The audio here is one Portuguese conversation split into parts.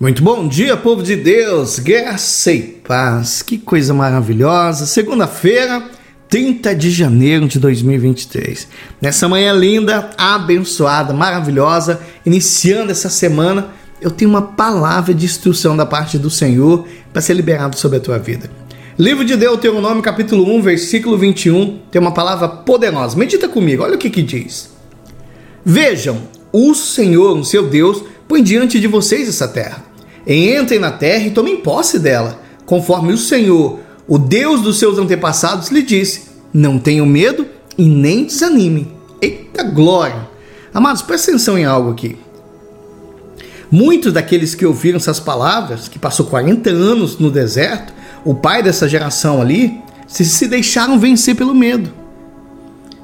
Muito bom dia, povo de Deus, graça e paz, que coisa maravilhosa. Segunda-feira, 30 de janeiro de 2023. Nessa manhã linda, abençoada, maravilhosa, iniciando essa semana, eu tenho uma palavra de instrução da parte do Senhor para ser liberado sobre a tua vida. Livro de Deuteronômio, capítulo 1, versículo 21, tem uma palavra poderosa. Medita comigo, olha o que que diz. Vejam, o Senhor, o seu Deus, põe diante de vocês essa terra Entrem na terra e tomem posse dela, conforme o Senhor, o Deus dos seus antepassados, lhe disse. Não tenham medo e nem desanimem. Eita glória! Amados, presta atenção em algo aqui. Muitos daqueles que ouviram essas palavras, que passou 40 anos no deserto, o pai dessa geração ali, se, se deixaram vencer pelo medo.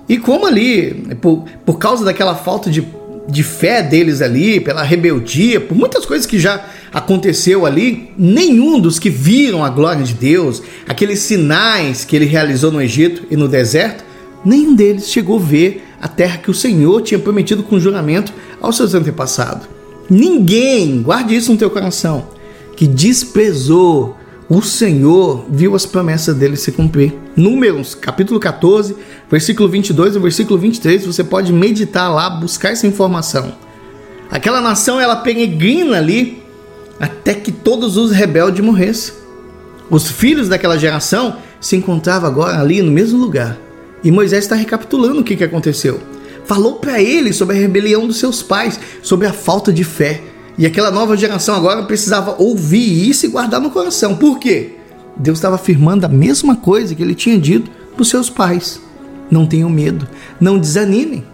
E como ali, por, por causa daquela falta de de fé deles ali, pela rebeldia, por muitas coisas que já aconteceu ali, nenhum dos que viram a glória de Deus, aqueles sinais que ele realizou no Egito e no deserto, nenhum deles chegou a ver a terra que o Senhor tinha prometido com juramento aos seus antepassados. Ninguém, guarde isso no teu coração, que desprezou o Senhor viu as promessas dele se cumprir. Números, capítulo 14, versículo 22 e versículo 23, você pode meditar lá, buscar essa informação. Aquela nação, ela peregrina ali até que todos os rebeldes morressem. Os filhos daquela geração se encontravam agora ali no mesmo lugar. E Moisés está recapitulando o que, que aconteceu. Falou para eles sobre a rebelião dos seus pais, sobre a falta de fé e aquela nova geração agora precisava ouvir isso e guardar no coração. Por quê? Deus estava afirmando a mesma coisa que ele tinha dito para os seus pais. Não tenham medo, não desanimem.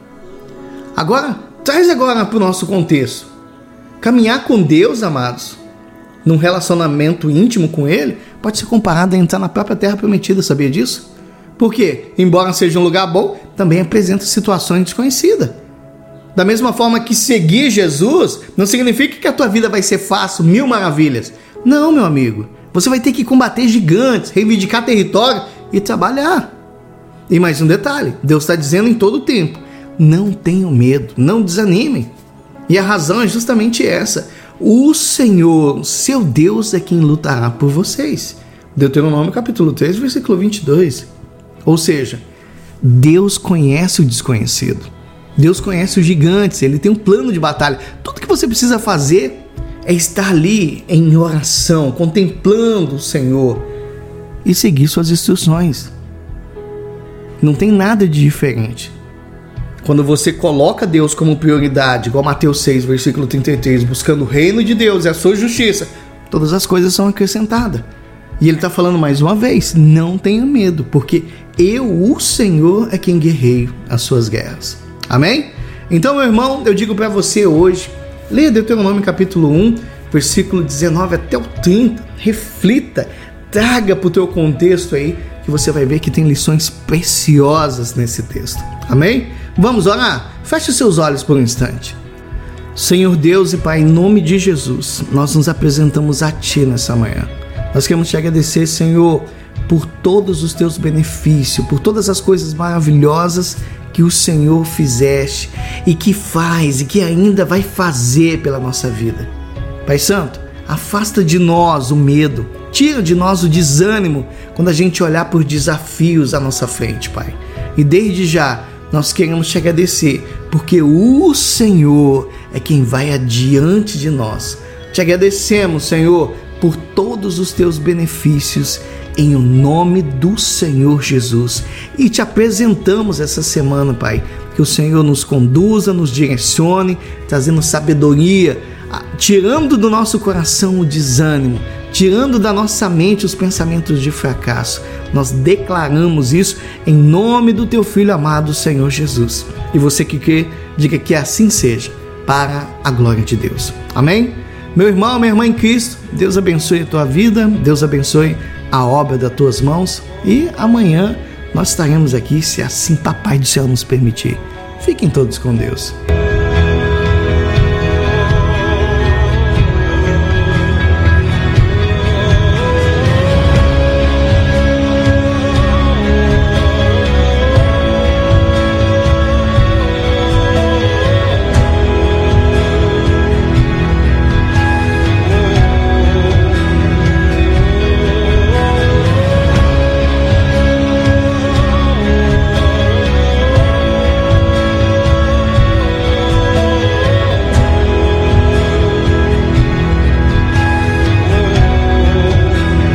Agora, traz agora para o nosso contexto. Caminhar com Deus, amados, num relacionamento íntimo com Ele, pode ser comparado a entrar na própria terra prometida, sabia disso? Porque, embora seja um lugar bom, também apresenta situações desconhecidas. Da mesma forma que seguir Jesus não significa que a tua vida vai ser fácil, mil maravilhas. Não, meu amigo. Você vai ter que combater gigantes, reivindicar território e trabalhar. E mais um detalhe: Deus está dizendo em todo o tempo: não tenham medo, não desanimem. E a razão é justamente essa: o Senhor, seu Deus, é quem lutará por vocês. Deuteronômio capítulo 3, versículo 22. Ou seja, Deus conhece o desconhecido. Deus conhece os gigantes, ele tem um plano de batalha. Tudo que você precisa fazer é estar ali em oração, contemplando o Senhor e seguir suas instruções. Não tem nada de diferente. Quando você coloca Deus como prioridade, igual Mateus 6, versículo 33, buscando o reino de Deus e a sua justiça, todas as coisas são acrescentadas. E ele está falando mais uma vez: não tenha medo, porque eu, o Senhor, é quem guerreio as suas guerras. Amém? Então, meu irmão, eu digo para você hoje, leia Deuteronômio capítulo 1, versículo 19 até o 30, reflita, traga para o teu contexto aí, que você vai ver que tem lições preciosas nesse texto. Amém? Vamos orar? Feche seus olhos por um instante. Senhor Deus e Pai, em nome de Jesus, nós nos apresentamos a Ti nessa manhã. Nós queremos te agradecer, Senhor, por todos os teus benefícios, por todas as coisas maravilhosas que o Senhor fizeste e que faz e que ainda vai fazer pela nossa vida. Pai Santo, afasta de nós o medo, tira de nós o desânimo quando a gente olhar por desafios à nossa frente, Pai. E desde já nós queremos te agradecer, porque o Senhor é quem vai adiante de nós. Te agradecemos, Senhor, por todos os teus benefícios em o nome do Senhor Jesus. E te apresentamos essa semana, Pai, que o Senhor nos conduza, nos direcione, trazendo sabedoria, tirando do nosso coração o desânimo, tirando da nossa mente os pensamentos de fracasso. Nós declaramos isso em nome do teu filho amado, Senhor Jesus. E você que quer, diga que assim seja, para a glória de Deus. Amém? Meu irmão, minha irmã em Cristo, Deus abençoe a tua vida, Deus abençoe a obra das tuas mãos e amanhã nós estaremos aqui, se assim Papai do Céu nos permitir. Fiquem todos com Deus.